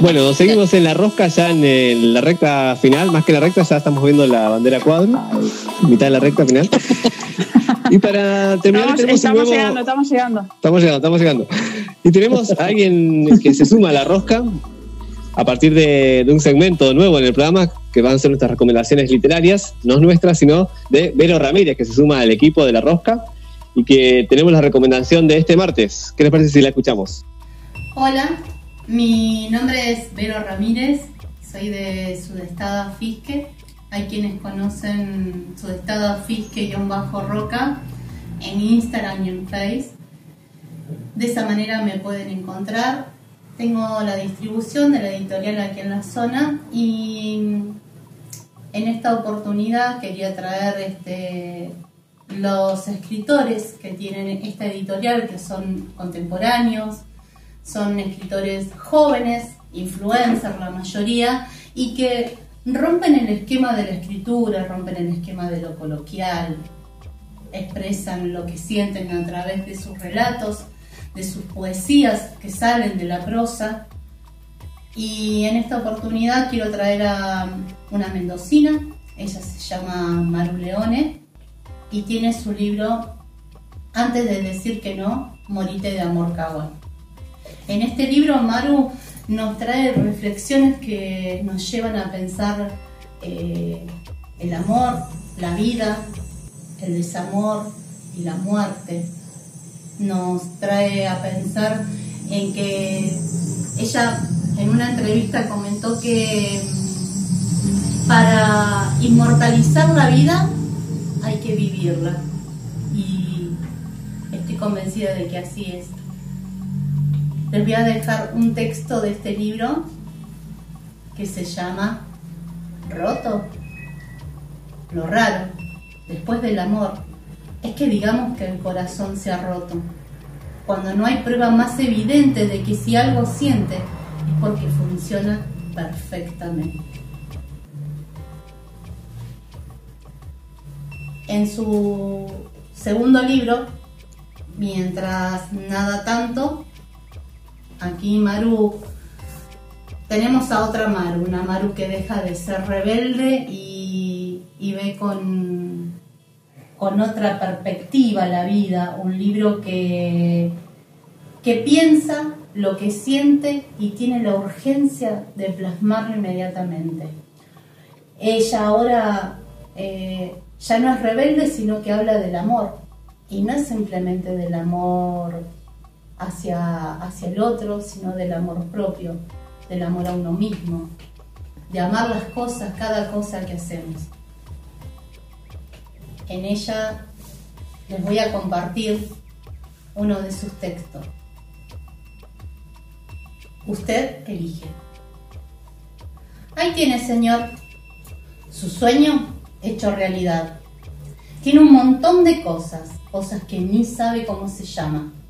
Bueno, seguimos en la rosca ya en la recta final, más que la recta, ya estamos viendo la bandera cuadro, mitad de la recta final. Y para terminar, estamos, llegando, estamos llegando. Estamos llegando, estamos llegando. Y tenemos a alguien que se suma a la rosca a partir de, un segmento nuevo en el programa que van a ser nuestras recomendaciones literarias, no nuestras, sino de Vero Ramírez, que se suma al equipo de la rosca y que tenemos la recomendación de este martes. ¿Qué les parece si la escuchamos? Hola, mi nombre es Vero Ramírez, soy de Sudestada Fisque. Hay quienes conocen Sudestada Fisque-Roca en Instagram y en Face. De esa manera me pueden encontrar. Tengo la distribución de la editorial aquí en la zona y en esta oportunidad quería traer este, los escritores que tienen esta editorial, que son contemporáneos, son escritores jóvenes, influencers la mayoría, y que rompen el esquema de la escritura, rompen el esquema de lo coloquial, expresan lo que sienten a través de sus relatos, de sus poesías que salen de la prosa. Y en esta oportunidad quiero traer a una mendocina, ella se llama Maru Leone y tiene su libro Antes de decir que no, Morite de Amor Kawan. En este libro Maru nos trae reflexiones que nos llevan a pensar eh, el amor, la vida, el desamor y la muerte. Nos trae a pensar en que ella en una entrevista comentó que para inmortalizar la vida hay que vivirla. Y estoy convencida de que así es. Les voy a dejar un texto de este libro que se llama Roto. Lo raro, después del amor, es que digamos que el corazón se ha roto. Cuando no hay prueba más evidente de que si algo siente es porque funciona perfectamente. En su segundo libro, Mientras nada tanto, Aquí Maru, tenemos a otra Maru, una Maru que deja de ser rebelde y, ve con, con otra perspectiva la vida, un libro que, que piensa lo que siente y tiene la urgencia de plasmarlo inmediatamente. Ella ahora eh, ya no es rebelde, sino que habla del amor. Y no es simplemente del amor hacia, hacia el otro, sino del amor propio, del amor a uno mismo, de amar las cosas, cada cosa que hacemos. En ella les voy a compartir uno de sus textos. Usted elige. Ahí tiene, Señor, su sueño hecho realidad. Tiene un montón de cosas, cosas que ni sabe cómo se llaman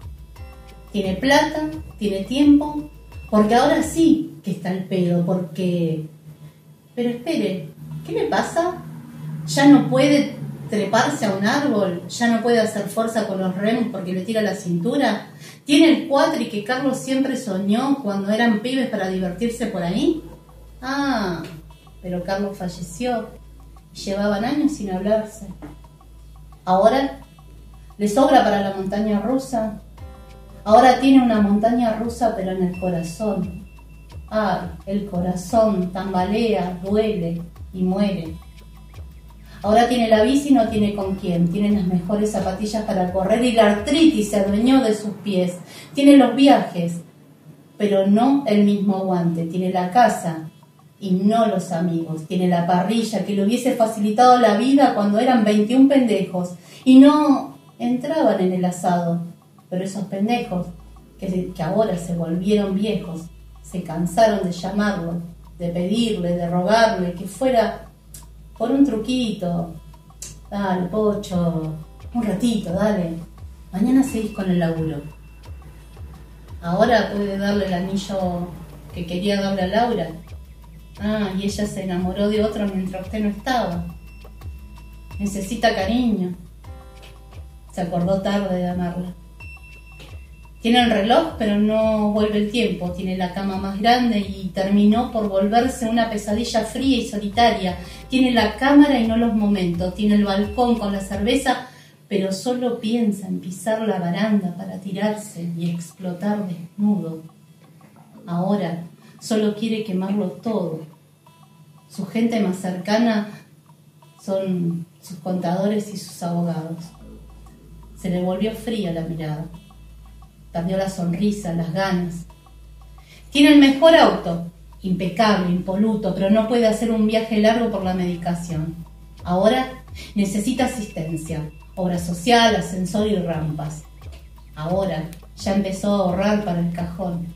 tiene plata, tiene tiempo, porque ahora sí que está el pedo, porque... Pero espere, ¿qué le pasa? Ya no puede treparse a un árbol, ya no puede hacer fuerza con los remos porque le tira la cintura. ¿Tiene el cuatri que Carlos siempre soñó cuando eran pibes para divertirse por ahí? Ah, pero Carlos falleció llevaban años sin hablarse. Ahora le sobra para la montaña rusa, Ahora tiene una montaña rusa pero en el corazón. Ay, el corazón tambalea, duele y muere. Ahora tiene la bici y no tiene con quién. Tiene las mejores zapatillas para correr y la artritis se adueñó de sus pies. Tiene los viajes, pero no el mismo guante. Tiene la casa y no los amigos. Tiene la parrilla que le hubiese facilitado la vida cuando eran 21 pendejos y no entraban en el asado pero esos pendejos que, ahora se volvieron viejos, se cansaron de llamarlo, de pedirle, de rogarle que fuera por un truquito. Dale, pocho, un ratito, dale. Mañana seguís con el laburo. Ahora puede darle el anillo que quería darle a Laura. Ah, y ella se enamoró de otro mientras usted no estaba. Necesita cariño. Se acordó tarde de amarla Tiene el reloj, pero no vuelve el tiempo. Tiene la cama más grande y terminó por volverse una pesadilla fría y solitaria. Tiene la cámara y no los momentos. Tiene el balcón con la cerveza, pero solo piensa en pisar la baranda para tirarse y explotar desnudo. Ahora solo quiere quemarlo todo. Su gente más cercana son sus contadores y sus abogados. Se le volvió fría la mirada. Perdió la sonrisa, las ganas. Tiene el mejor auto, impecable, impoluto, pero no puede hacer un viaje largo por la medicación. Ahora necesita asistencia, obra social, ascensor y rampas. Ahora ya empezó a ahorrar para el cajón.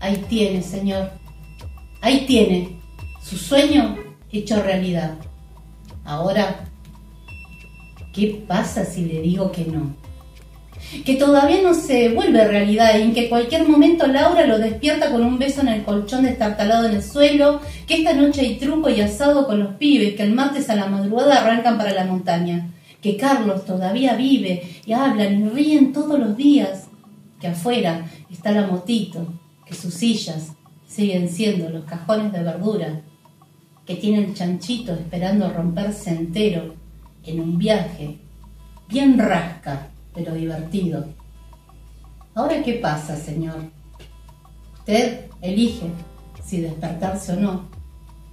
Ahí tiene, señor. Ahí tiene su sueño hecho realidad. Ahora, ¿qué pasa si le digo que no? Que todavía no se vuelve realidad y en que cualquier momento Laura lo despierta con un beso en el colchón destartalado en el suelo, que esta noche hay truco y asado con los pibes, que el martes a la madrugada arrancan para la montaña, que Carlos todavía vive y hablan y ríen todos los días, que afuera está la motito, que sus sillas siguen siendo los cajones de verdura, que tiene el chanchito esperando romperse entero en un viaje bien rasca pero divertido. Ahora, ¿qué pasa, Señor? Usted elige si despertarse o no.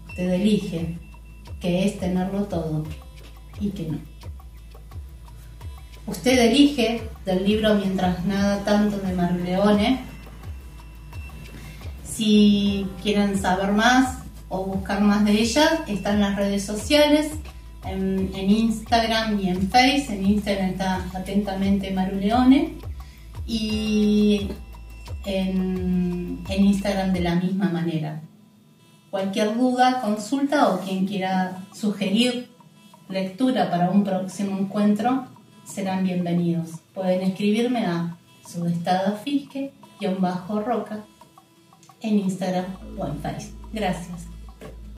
Usted elige que es tenerlo todo y que no. Usted elige del libro Mientras nada tanto de Marleone. Si quieren saber más o buscar más de ella, están las redes sociales en, Instagram y en Face. En Instagram está atentamente Maruleone y en, Instagram de la misma manera. Cualquier duda, consulta o quien quiera sugerir lectura para un próximo encuentro serán bienvenidos. Pueden escribirme a sudestadafisque-roca en Instagram o en Facebook. Gracias.